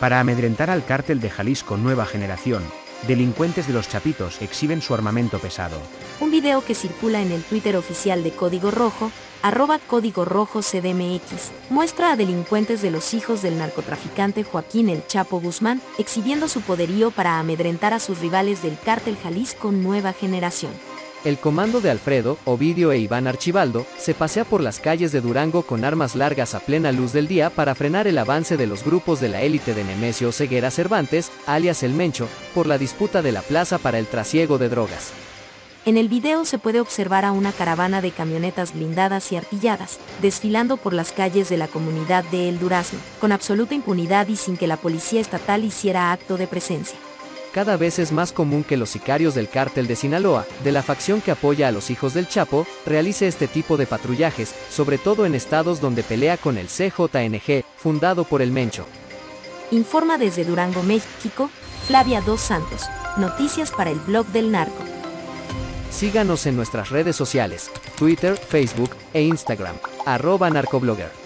Para amedrentar al cártel de Jalisco Nueva Generación, delincuentes de los Chapitos exhiben su armamento pesado. Un video que circula en el Twitter oficial de Código Rojo, arroba Código Rojo CDMX, muestra a delincuentes de los hijos del narcotraficante Joaquín El Chapo Guzmán, exhibiendo su poderío para amedrentar a sus rivales del cártel Jalisco Nueva Generación. El comando de Alfredo, Ovidio e Iván Archibaldo se pasea por las calles de Durango con armas largas a plena luz del día para frenar el avance de los grupos de la élite de Nemesio Ceguera Cervantes, alias El Mencho, por la disputa de la plaza para el trasiego de drogas. En el video se puede observar a una caravana de camionetas blindadas y artilladas, desfilando por las calles de la comunidad de El Durazno, con absoluta impunidad y sin que la policía estatal hiciera acto de presencia. Cada vez es más común que los sicarios del cártel de Sinaloa, de la facción que apoya a los hijos del Chapo, realice este tipo de patrullajes, sobre todo en estados donde pelea con el CJNG, fundado por el Mencho. Informa desde Durango, México, Flavia Dos Santos. Noticias para el blog del narco. Síganos en nuestras redes sociales, Twitter, Facebook e Instagram, arroba narcoblogger.